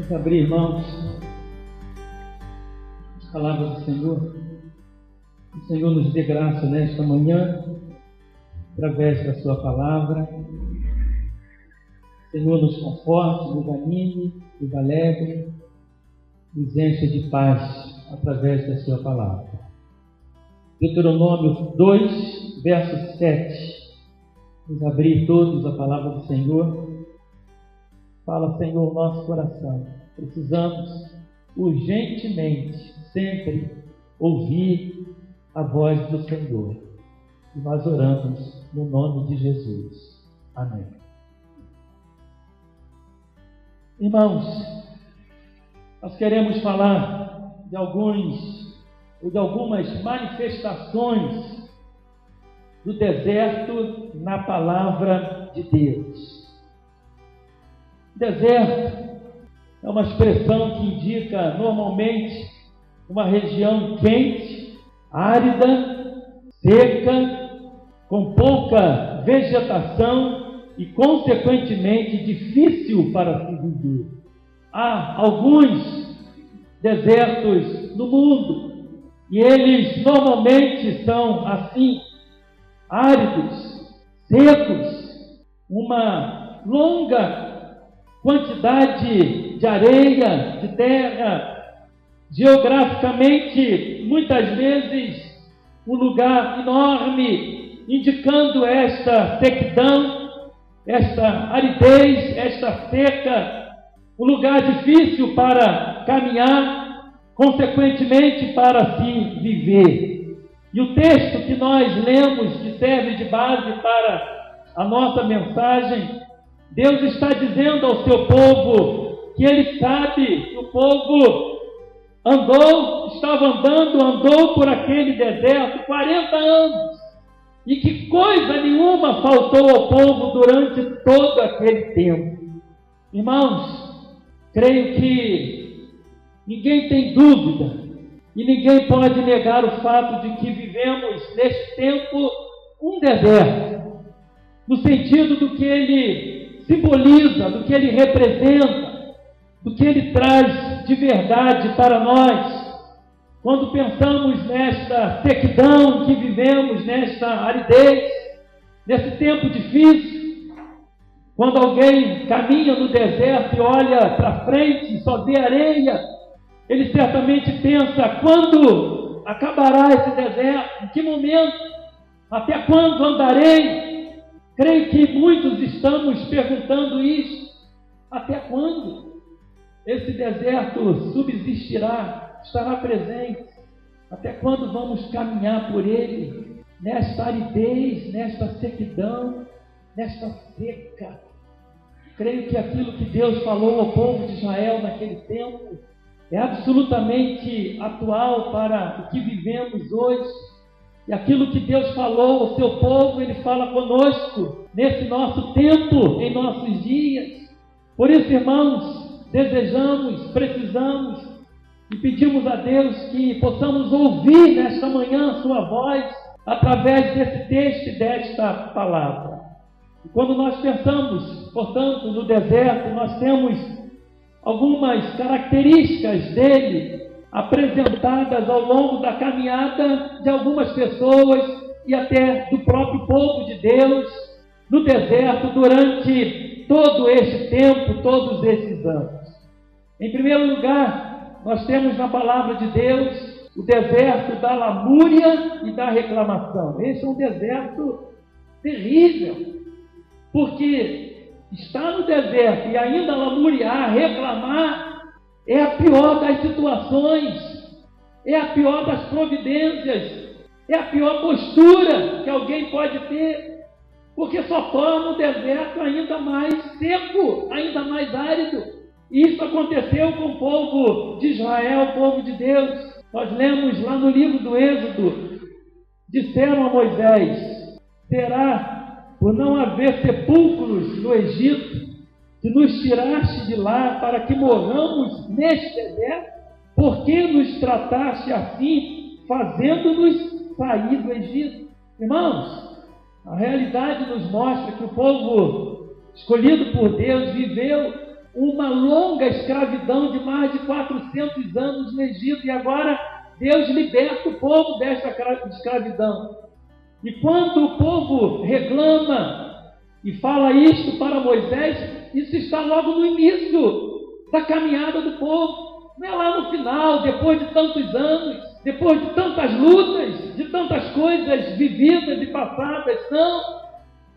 Vamos abrir, irmãos, as palavras do Senhor. O Senhor nos dê graça nesta manhã, através da Sua palavra. Senhor nos conforte, nos anime, nos alegre, nos enche de paz através da Sua palavra. Deuteronômio 2, verso 7. Vamos abrir todos a palavra do Senhor. Fala, Senhor, nosso coração. Precisamos urgentemente, sempre, ouvir a voz do Senhor. E nós oramos no nome de Jesus. Amém. Irmãos, nós queremos falar de alguns ou de algumas manifestações do deserto na palavra de Deus. Deserto é uma expressão que indica normalmente uma região quente, árida, seca, com pouca vegetação e, consequentemente, difícil para se viver. Há alguns desertos no mundo e eles normalmente são assim, áridos, secos, uma longa quantidade de areia, de terra, geograficamente, muitas vezes, um lugar enorme, indicando esta sequidão, esta aridez, esta seca, um lugar difícil para caminhar, consequentemente para se viver. E o texto que nós lemos, que serve de base para a nossa mensagem, Deus está dizendo ao seu povo que ele sabe que o povo andou, estava andando, andou por aquele deserto 40 anos. E que coisa nenhuma faltou ao povo durante todo aquele tempo. Irmãos, creio que ninguém tem dúvida e ninguém pode negar o fato de que vivemos neste tempo um deserto, no sentido do que ele simboliza, do que ele representa, do que ele traz de verdade para nós. Quando pensamos nesta sequidão que vivemos, nesta aridez, nesse tempo difícil, quando alguém caminha no deserto e olha para frente e só vê areia, ele certamente pensa: quando acabará esse deserto? Em que momento? Até quando andarei? Creio que muitos estamos perguntando isso. Até quando esse deserto subsistirá, estará presente? Até quando vamos caminhar por ele? Nesta aridez, nesta sequidão, nesta seca. Creio que aquilo que Deus falou ao povo de Israel naquele tempo é absolutamente atual para o que vivemos hoje e aquilo que Deus falou ao seu povo, Ele fala conosco nesse nosso tempo, em nossos dias. Por isso, irmãos, desejamos, precisamos e pedimos a Deus que possamos ouvir nesta manhã a Sua voz através desse texto e desta palavra. E quando nós pensamos, portanto, no deserto, nós temos algumas características dele apresentadas ao longo da caminhada de algumas pessoas e até do próprio povo de Deus no deserto durante todo este tempo, todos esses anos. Em primeiro lugar, nós temos na palavra de Deus o deserto da lamúria e da reclamação. Esse é um deserto terrível, porque está no deserto e ainda lamuriar, reclamar, é a pior das situações, é a pior das providências, é a pior postura que alguém pode ter, porque só torna o deserto ainda mais seco, ainda mais árido. Isso aconteceu com o povo de Israel, o povo de Deus. Nós lemos lá no livro do Êxodo, disseram a Moisés: será por não haver sepulcros no Egito que nos tiraste de lá para que morramos neste deserto? Por que nos trataste assim, fazendo-nos sair do Egito? Irmãos, a realidade nos mostra que o povo escolhido por Deus viveu uma longa escravidão de mais de 400 anos no Egito e agora Deus liberta o povo desta escravidão. E quando o povo reclama e fala isto para Moisés, isso está logo no início da caminhada do povo. Não é lá no final, depois de tantos anos, depois de tantas lutas, de tantas coisas vividas e passadas. Não.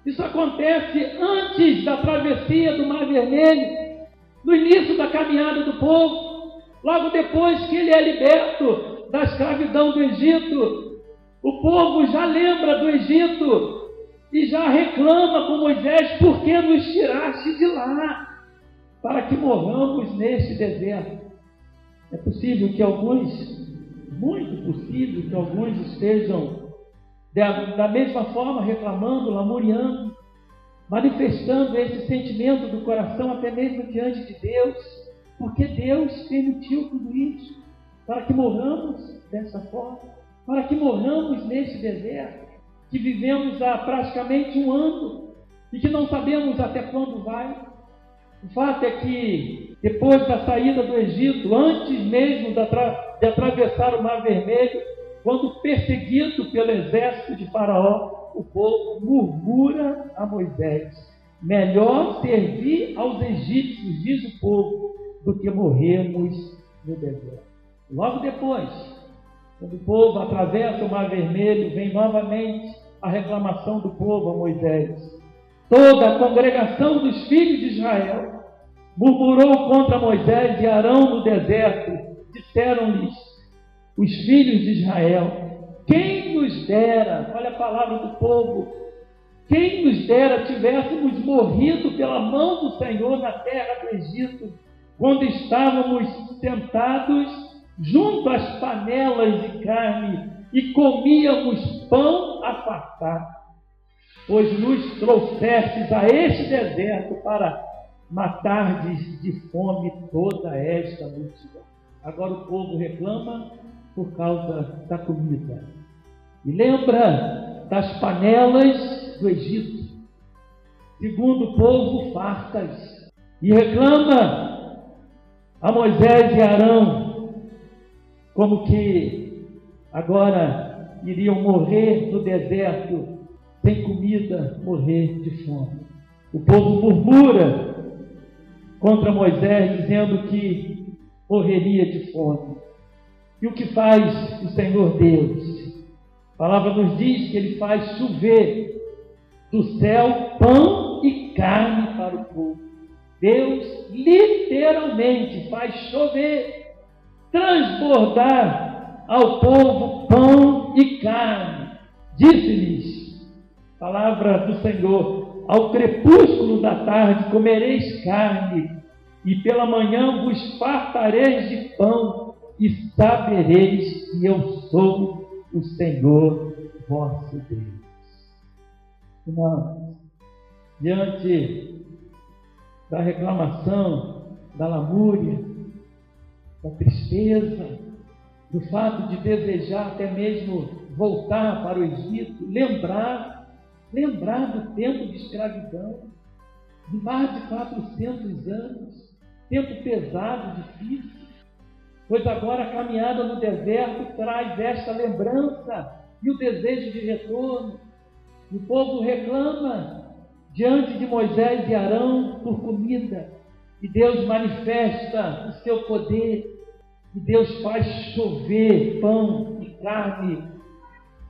Isso acontece antes da travessia do Mar Vermelho, no início da caminhada do povo, logo depois que ele é liberto da escravidão do Egito. O povo já lembra do Egito e já reclama com Moisés: por que nos tiraste de lá? Para que morramos neste deserto. É possível que alguns, muito possível que alguns estejam da mesma forma, reclamando, lamuriando, manifestando esse sentimento do coração até mesmo diante de Deus, porque Deus permitiu tudo isso, para que morramos dessa forma, para que morramos nesse deserto, que vivemos há praticamente um ano e que não sabemos até quando vai. O fato é que, depois da saída do Egito, antes mesmo de atravessar o Mar Vermelho, quando perseguido pelo exército de Faraó, o povo murmura a Moisés: Melhor servir aos egípcios, diz o povo, do que morrermos no deserto. Logo depois, quando o povo atravessa o Mar Vermelho, vem novamente a reclamação do povo a Moisés. Toda a congregação dos filhos de Israel murmurou contra Moisés e Arão no deserto. Disseram-lhes: os filhos de Israel. Quem nos dera, olha a palavra do povo, quem nos dera tivéssemos morrido pela mão do Senhor na terra do Egito, quando estávamos sentados junto às panelas de carne e comíamos pão a fartar. Pois nos trouxestes a este deserto para matar de, de fome toda esta multidão. Agora o povo reclama por causa da comida. E lembra das panelas do Egito, segundo o povo fartas, e reclama a Moisés e Arão como que agora iriam morrer no deserto sem comida, morrer de fome. O povo murmura contra Moisés, dizendo que morreria de fome. E o que faz o Senhor Deus? A palavra nos diz que ele faz chover do céu pão e carne para o povo. Deus literalmente faz chover, transbordar ao povo pão e carne. Disse-lhes, palavra do Senhor, ao crepúsculo da tarde comereis carne, e pela manhã vos fartareis de pão, e sabereis que eu sou o Senhor vosso Deus. Irmãos, diante da reclamação, da lamúria, da tristeza, do fato de desejar até mesmo voltar para o Egito, lembrar, lembrar do tempo de escravidão, de mais de 400 anos, tempo pesado, difícil, pois agora a caminhada no deserto traz esta lembrança e o desejo de retorno. O povo reclama diante de Moisés e Arão por comida, e Deus manifesta o seu poder, e Deus faz chover pão e carne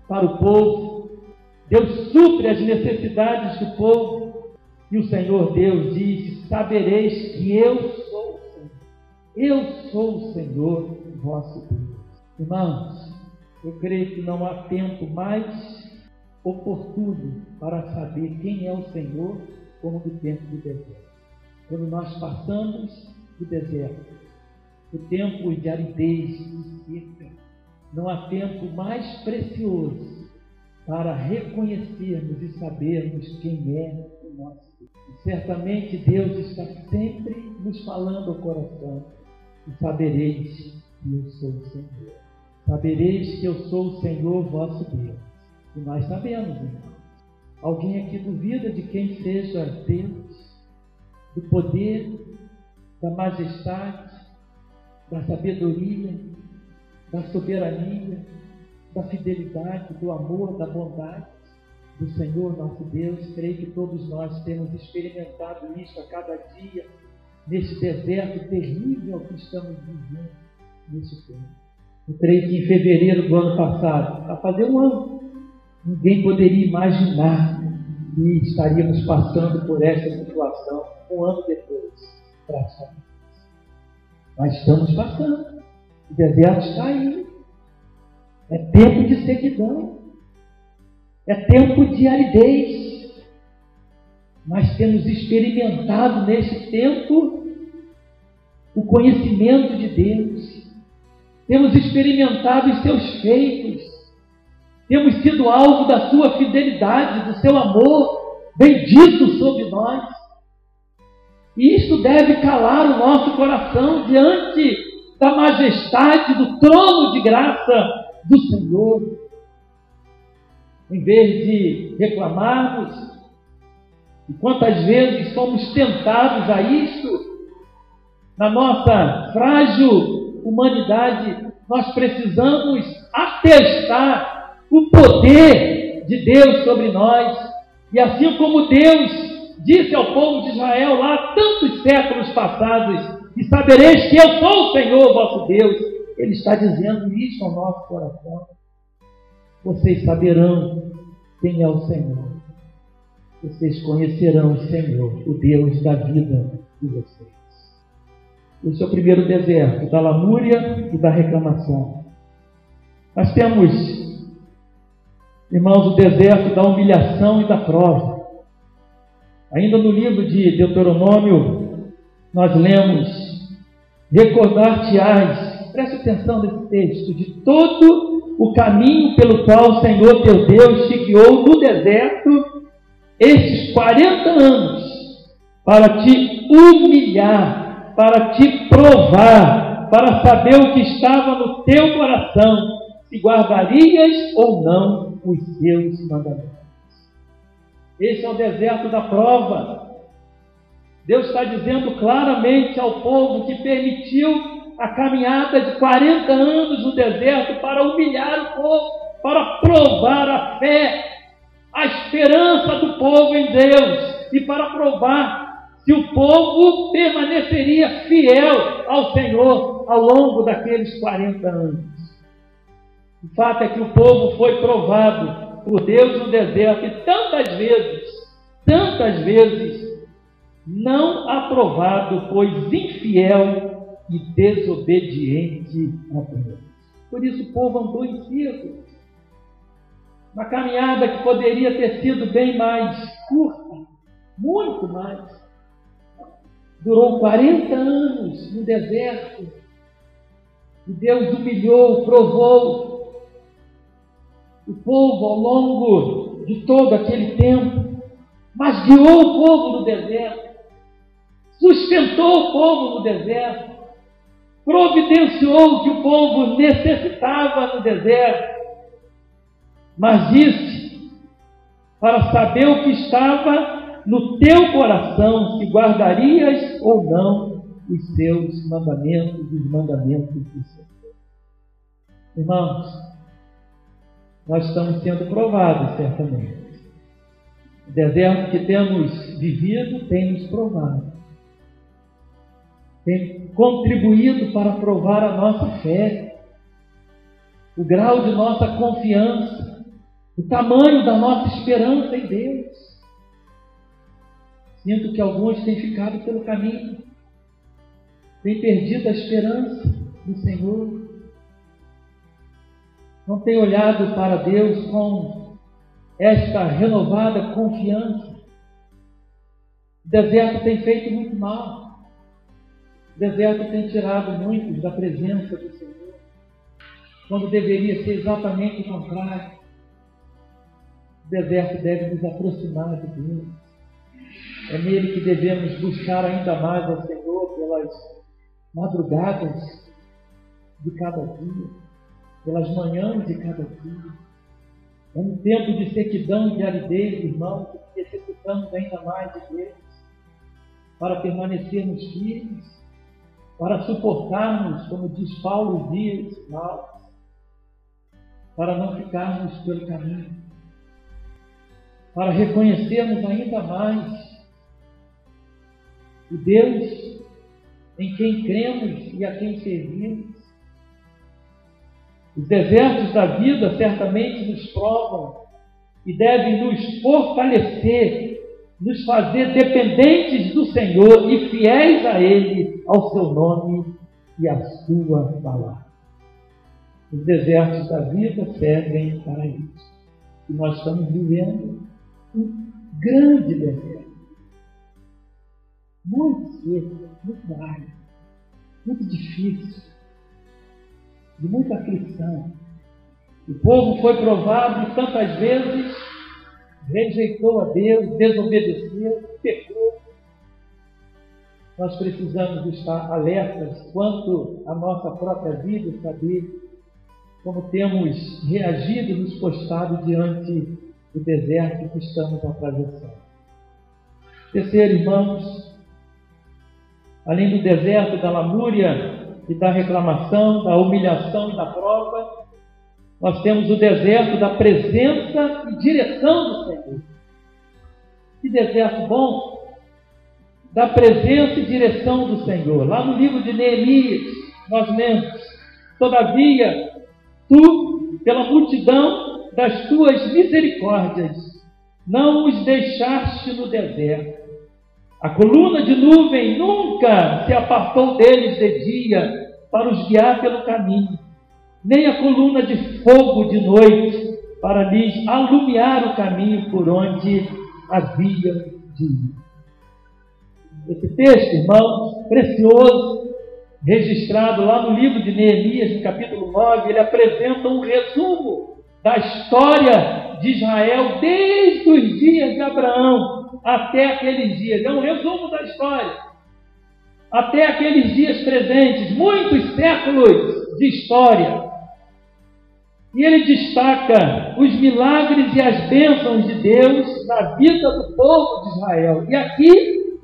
para o povo. Deus supre as necessidades do povo, e o Senhor Deus diz: Sabereis que eu eu sou o Senhor vosso Deus. Irmãos, eu creio que não há tempo mais oportuno para saber quem é o Senhor como do tempo do deserto. Quando nós passamos do deserto, o tempo de aridez e seca, não há tempo mais precioso para reconhecermos e sabermos quem é o nosso Deus. E certamente Deus está sempre nos falando ao coração e sabereis que eu sou o Senhor. Sabereis que eu sou o Senhor vosso Deus. E nós sabemos, irmão. Alguém aqui duvida de quem seja Deus, do poder da majestade, da sabedoria, da soberania, da fidelidade, do amor, da bondade do Senhor nosso Deus. Creio que todos nós temos experimentado isso a cada dia, nesse deserto terrível que estamos vivendo nesse tempo. Eu creio que em fevereiro do ano passado, a fazer um ano, ninguém poderia imaginar que estaríamos passando por essa situação um ano depois, praticamente. Mas estamos passando. O deserto está aí. É tempo de sequidão. É tempo de aridez. Mas temos experimentado nesse tempo o conhecimento de Deus. Temos experimentado os seus feitos. Temos sido alvo da sua fidelidade, do seu amor bendito sobre nós. E isso deve calar o nosso coração diante da majestade do trono de graça do Senhor. Em vez de reclamarmos, e quantas vezes somos tentados a isso, na nossa frágil humanidade, nós precisamos atestar o poder de Deus sobre nós. E assim como Deus disse ao povo de Israel lá tantos séculos passados, e sabereis que eu sou o Senhor vosso Deus, Ele está dizendo isso ao nosso coração. Vocês saberão quem é o Senhor. Vocês conhecerão o Senhor, o Deus da vida de vocês. Esse é o primeiro deserto, da lamúria e da reclamação. Nós temos, irmãos, o deserto da humilhação e da prova. Ainda no livro de Deuteronômio, nós lemos: Recordar-te-ás, preste atenção nesse texto, de todo o caminho pelo qual o Senhor teu Deus te guiou no deserto esses 40 anos, para te humilhar, para te provar, para saber o que estava no teu coração, se guardarias ou não os seus mandamentos. Esse é o deserto da prova. Deus está dizendo claramente ao povo que permitiu a caminhada de 40 anos no deserto para humilhar o povo, para provar a fé, a esperança do povo em Deus e para provar se o povo permaneceria fiel ao Senhor ao longo daqueles 40 anos. O fato é que o povo foi provado por Deus no deserto e tantas vezes, tantas vezes, não aprovado, pois infiel e desobediente a Deus. Por isso o povo andou em círculos. Uma caminhada que poderia ter sido bem mais curta, muito mais. Durou 40 anos no deserto. E Deus humilhou, provou o povo ao longo de todo aquele tempo, mas guiou o povo no deserto sustentou o povo no deserto, providenciou o que o povo necessitava no deserto, mas disse para saber o que estava no teu coração, se guardarias ou não os seus mandamentos, os mandamentos do Senhor. Irmãos, nós estamos sendo provados certamente. O deserto que temos vivido tem nos provado. Tem contribuído para provar a nossa fé, o grau de nossa confiança, o tamanho da nossa esperança em Deus. Sinto que alguns têm ficado pelo caminho, têm perdido a esperança no Senhor, não têm olhado para Deus com esta renovada confiança. O deserto tem feito muito mal. O deserto tem tirado muitos da presença do Senhor, quando deveria ser exatamente o contrário. O deserto deve nos aproximar de Deus. É nele que devemos buscar ainda mais ao Senhor pelas madrugadas de cada dia, pelas manhãs de cada dia. É um tempo de sequidão e de aridez, irmãos, que necessitamos ainda mais de Deus para permanecermos firmes para suportarmos, como diz Paulo dias maus, para não ficarmos pelo caminho, para reconhecermos ainda mais o Deus em quem cremos e a quem servimos. Os desertos da vida certamente nos provam e devem nos fortalecer, nos fazer dependentes do Senhor e fiéis a Ele, ao seu nome e à sua palavra. Os desertos da vida servem para isso. E nós estamos vivendo um grande deserto. Muito seco, muito árido, muito difícil, de muita aflição. O povo foi provado tantas vezes, rejeitou a Deus, desobedeceu, pecou. Nós precisamos estar alertas quanto à nossa própria vida, saber como temos reagido nos postado diante do deserto que estamos atravessando. Terceiro, irmãos, além do deserto, da lamúria e da reclamação, da humilhação e da prova, nós temos o deserto da presença e direção do Senhor. Que deserto bom! Da presença e direção do Senhor. Lá no livro de Neemias, nós lemos: Todavia, tu, pela multidão das tuas misericórdias, não os deixaste no deserto a coluna de nuvem nunca se apartou deles de dia para os guiar pelo caminho, nem a coluna de fogo de noite para lhes alumiar o caminho por onde haviam de ir. Esse texto, irmãos, precioso, registrado lá no livro de Neemias, no capítulo 9, ele apresenta um resumo da história de Israel desde os dias de Abraão até aqueles dias. É um resumo da história. Até aqueles dias presentes, muitos séculos de história. E ele destaca os milagres e as bênçãos de Deus na vida do povo de Israel. E aqui,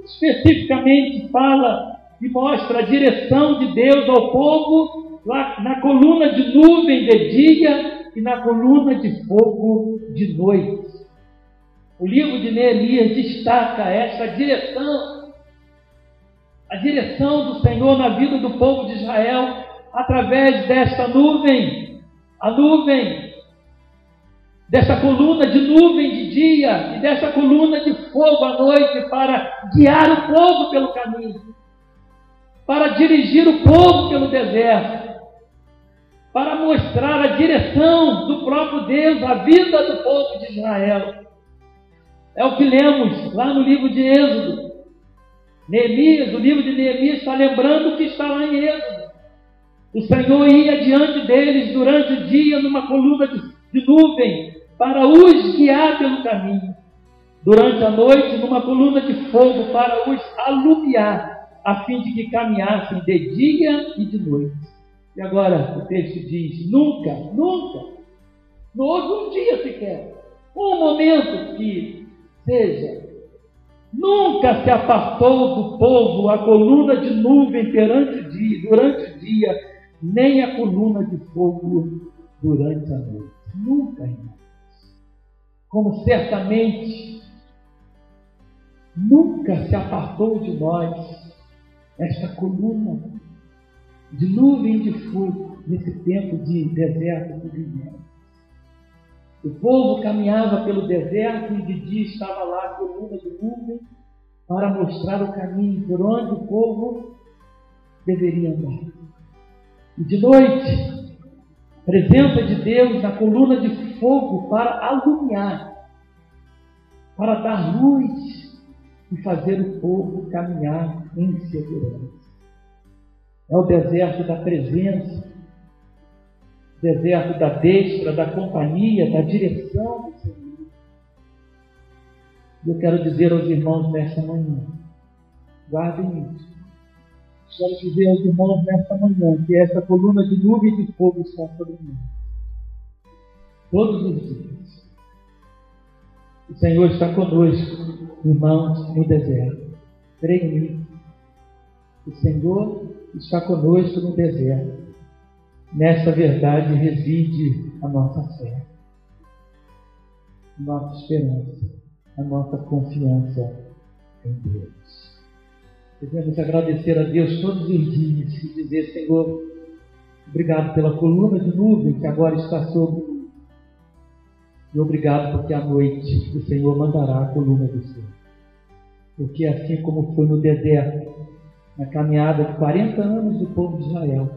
especificamente, fala e mostra a direção de Deus ao povo lá na coluna de nuvem de dia e na coluna de fogo de noite. O livro de Neemias destaca essa direção, a direção do Senhor na vida do povo de Israel através desta nuvem, a nuvem, dessa coluna de nuvem de dia e dessa coluna de fogo à noite para guiar o povo pelo caminho, para dirigir o povo pelo deserto, para mostrar a direção do próprio Deus, a vida do povo de Israel. É o que lemos lá no livro de Êxodo. Neemias, o livro de Neemias está lembrando o que está lá em Êxodo. O Senhor ia diante deles durante o dia numa coluna de, de nuvem para os guiar pelo caminho. Durante a noite, numa coluna de fogo para os alumiar, a fim de que caminhassem de dia e de noite. E agora o texto diz: nunca, nunca, não houve um dia sequer, um momento que seja, nunca se apartou do povo a coluna de nuvem perante o dia, durante o dia, nem a coluna de fogo durante a noite. Nunca, irmãos. Como certamente nunca se apartou de nós esta coluna de nuvem de fogo nesse tempo de deserto que vivemos. O povo caminhava pelo deserto e de dia estava lá a coluna de nuvem para mostrar o caminho por onde o povo deveria andar. E de noite, presença de Deus na coluna de fogo para alumiar, para dar luz e fazer o povo caminhar em segurança. É o deserto da presença, deserto da destra, da companhia, da direção do Senhor. E eu quero dizer aos irmãos nesta manhã, guardem isso. Quero dizer aos irmãos nesta manhã que essa coluna de nuvem de fogo está sobre mim. Todos os dias. O Senhor está conosco, irmãos, no deserto. Creio nisso. O Senhor está conosco no deserto. Nessa verdade reside a nossa fé, a nossa esperança, a nossa confiança em Deus. Devemos agradecer a Deus todos os dias e dizer, Senhor, obrigado pela coluna de nuvem que agora está sobre mim. E obrigado porque à noite o Senhor mandará a coluna do Senhor. Porque assim como foi no deserto, na caminhada de 40 anos do povo de Israel,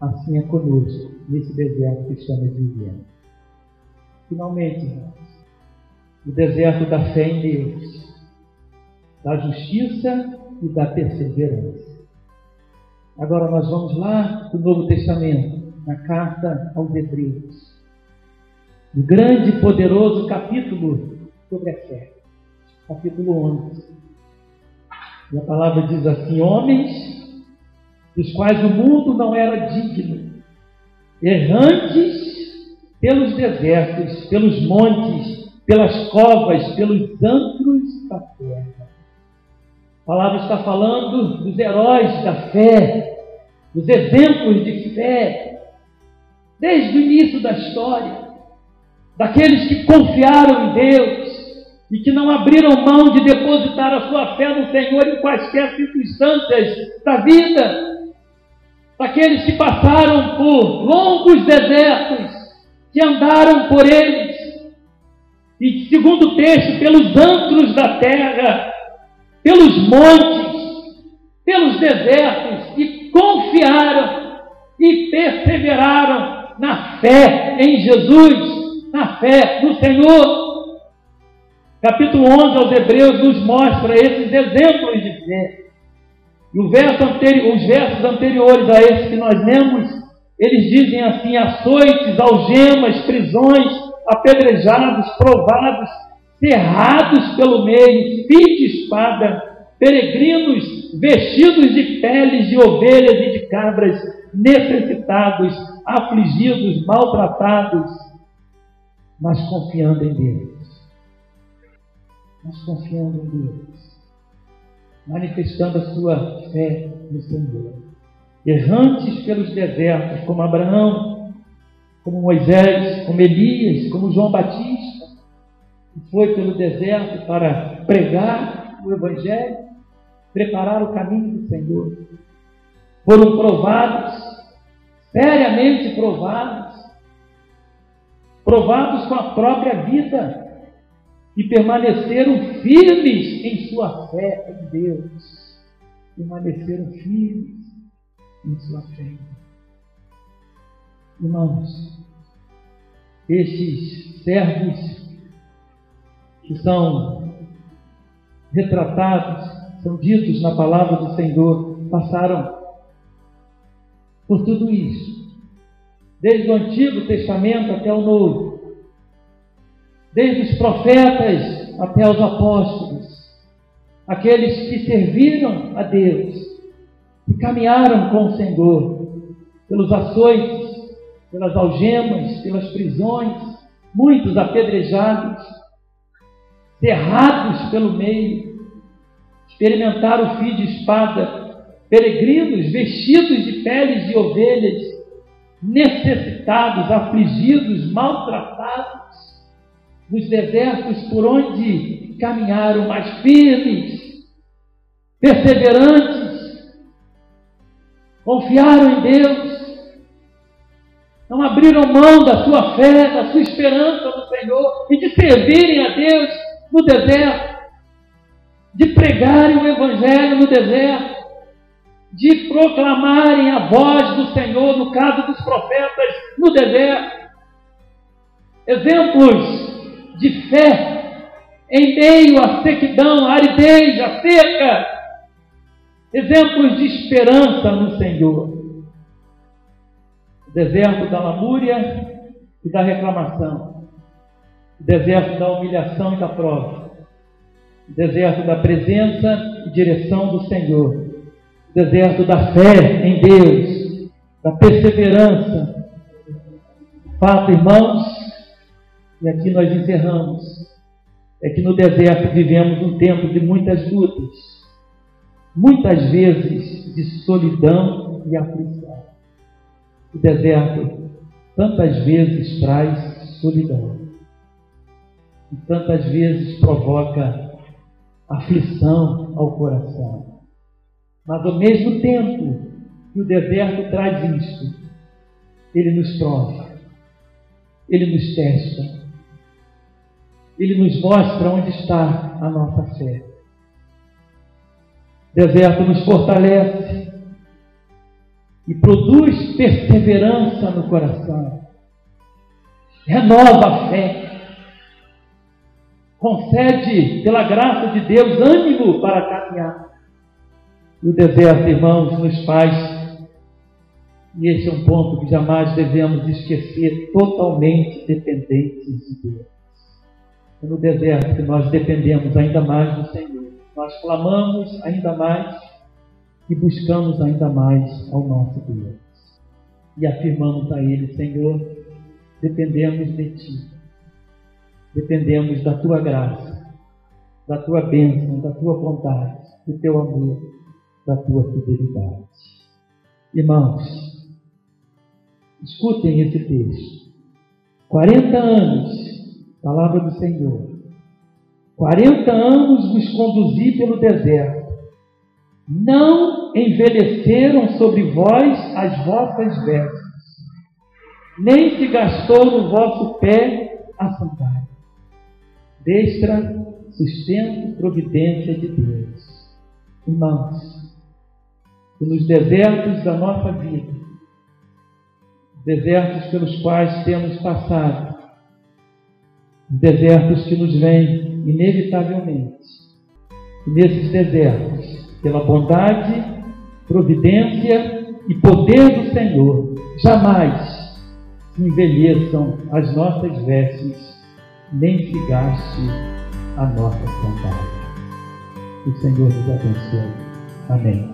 assim é conosco, nesse deserto que estamos vivendo. Finalmente, irmãos, o deserto da fé em Deus, da justiça e da perseverança. Agora nós vamos lá do Novo Testamento, na carta aos Hebreus. No grande e poderoso capítulo sobre a fé. Capítulo 11. E a palavra diz assim: Homens dos quais o mundo não era digno, errantes pelos desertos, pelos montes, pelas covas, pelos antros da terra. A palavra está falando dos heróis da fé, dos exemplos de fé, desde o início da história, daqueles que confiaram em Deus e que não abriram mão de depositar a sua fé no Senhor em quaisquer circunstâncias da vida, daqueles que passaram por longos desertos, que andaram por eles, e segundo o texto, pelos antros da terra, pelos montes, pelos desertos, e confiaram e perseveraram na fé em Jesus, na fé no Senhor. Capítulo 11 aos Hebreus nos mostra esses exemplos de fé. E verso anteri os versos anteriores a esse que nós lemos, eles dizem assim: açoites, algemas, prisões, apedrejados, provados, cerrados pelo meio, fio de espada, peregrinos vestidos de peles de ovelhas e de cabras, necessitados, afligidos, maltratados, mas confiando em Deus. Mas confiando em Deus. Manifestando a sua fé no Senhor. Errantes pelos desertos, como Abraão, como Moisés, como Elias, como João Batista que foi pelo deserto para pregar o Evangelho, preparar o caminho do Senhor. Foram provados, seriamente provados, provados com a própria vida e permaneceram firmes em sua fé em Deus. Permaneceram firmes em sua fé. Irmãos, estes servos que são retratados, são ditos na palavra do Senhor, passaram por tudo isso. Desde o Antigo Testamento até o Novo. Desde os profetas até os apóstolos. Aqueles que serviram a Deus e caminharam com o Senhor pelos açoites, pelas algemas, pelas prisões, muitos apedrejados cerrados pelo meio, experimentaram o fio de espada, peregrinos vestidos de peles de ovelhas, necessitados, afligidos, maltratados, nos desertos por onde caminharam mais firmes, perseverantes, confiaram em Deus, não abriram mão da sua fé, da sua esperança no Senhor e de servirem a Deus no deserto, de pregarem o Evangelho no deserto, de proclamarem a voz do Senhor, no caso dos profetas, no deserto. Exemplos de fé em meio à sequidão, à aridez, à seca. Exemplos de esperança no Senhor. O deserto da lamúria e da reclamação deserto da humilhação e da prova, deserto da presença e direção do Senhor, deserto da fé em Deus, da perseverança. Fato, irmãos, e aqui nós encerramos, é que no deserto vivemos um tempo de muitas lutas, muitas vezes de solidão e aflição. O deserto tantas vezes traz solidão e tantas vezes provoca aflição ao coração. Mas ao mesmo tempo que o deserto traz isto, ele nos prova, ele nos testa, ele nos mostra onde está a nossa fé. O deserto nos fortalece e produz perseverança no coração, renova a fé, concede, pela graça de Deus, ânimo para caminhar. E o deserto, irmãos, nos faz e esse é um ponto que jamais devemos esquecer, totalmente dependentes de Deus. É no deserto que nós dependemos ainda mais do Senhor. Nós clamamos ainda mais e buscamos ainda mais ao nosso Deus. E afirmamos a Ele, Senhor, dependemos de Ti. Dependemos da Tua graça, da Tua bênção, da Tua vontade, do Teu amor, da Tua fidelidade. Irmãos, Escutem esse texto. 40 anos, palavra do Senhor. 40 anos vos conduzi pelo deserto. Não envelheceram sobre vós as vossas vestes, nem se gastou no vosso pé a sandália. Destra, sustento, providência de Deus. Irmãos, que nos desertos da nossa vida, desertos pelos quais temos passado, desertos que nos vêm inevitavelmente. E nesses desertos, pela bondade, providência e poder do Senhor, jamais envelheçam as nossas vestes, nem se gaste a nossa. Que o Senhor nos abençoe. Amém.